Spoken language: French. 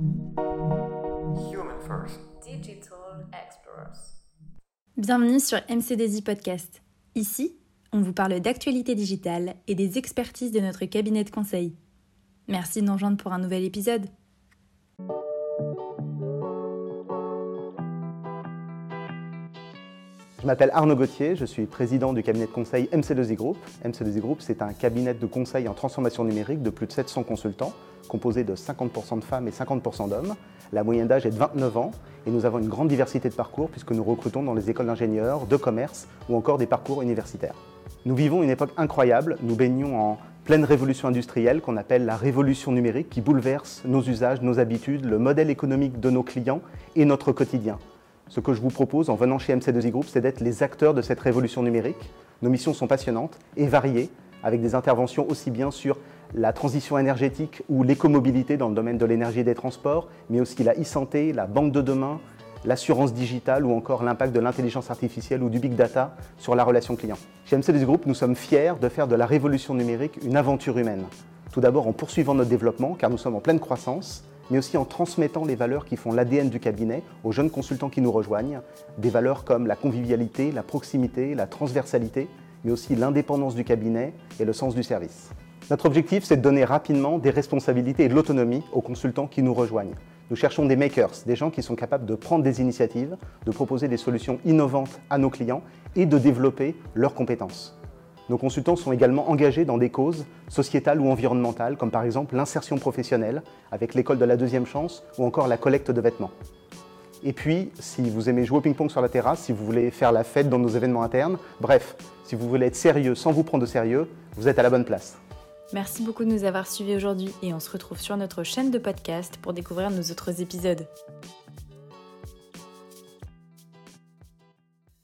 Human First. Digital Explorers. Bienvenue sur MCDZ Podcast. Ici, on vous parle d'actualité digitale et des expertises de notre cabinet de conseil. Merci de nous rejoindre pour un nouvel épisode. Je m'appelle Arnaud Gauthier, je suis président du cabinet de conseil MC2I Group. MC2I Group, c'est un cabinet de conseil en transformation numérique de plus de 700 consultants, composé de 50% de femmes et 50% d'hommes. La moyenne d'âge est de 29 ans et nous avons une grande diversité de parcours puisque nous recrutons dans les écoles d'ingénieurs, de commerce ou encore des parcours universitaires. Nous vivons une époque incroyable, nous baignons en pleine révolution industrielle qu'on appelle la révolution numérique qui bouleverse nos usages, nos habitudes, le modèle économique de nos clients et notre quotidien. Ce que je vous propose en venant chez MC2I Group, c'est d'être les acteurs de cette révolution numérique. Nos missions sont passionnantes et variées, avec des interventions aussi bien sur la transition énergétique ou l'écomobilité dans le domaine de l'énergie et des transports, mais aussi la e-santé, la banque de demain, l'assurance digitale ou encore l'impact de l'intelligence artificielle ou du big data sur la relation client. Chez MC2I Group, nous sommes fiers de faire de la révolution numérique une aventure humaine. Tout d'abord en poursuivant notre développement, car nous sommes en pleine croissance, mais aussi en transmettant les valeurs qui font l'ADN du cabinet aux jeunes consultants qui nous rejoignent, des valeurs comme la convivialité, la proximité, la transversalité, mais aussi l'indépendance du cabinet et le sens du service. Notre objectif, c'est de donner rapidement des responsabilités et de l'autonomie aux consultants qui nous rejoignent. Nous cherchons des makers, des gens qui sont capables de prendre des initiatives, de proposer des solutions innovantes à nos clients et de développer leurs compétences. Nos consultants sont également engagés dans des causes sociétales ou environnementales, comme par exemple l'insertion professionnelle avec l'école de la deuxième chance ou encore la collecte de vêtements. Et puis, si vous aimez jouer au ping-pong sur la terrasse, si vous voulez faire la fête dans nos événements internes, bref, si vous voulez être sérieux sans vous prendre de sérieux, vous êtes à la bonne place. Merci beaucoup de nous avoir suivis aujourd'hui et on se retrouve sur notre chaîne de podcast pour découvrir nos autres épisodes.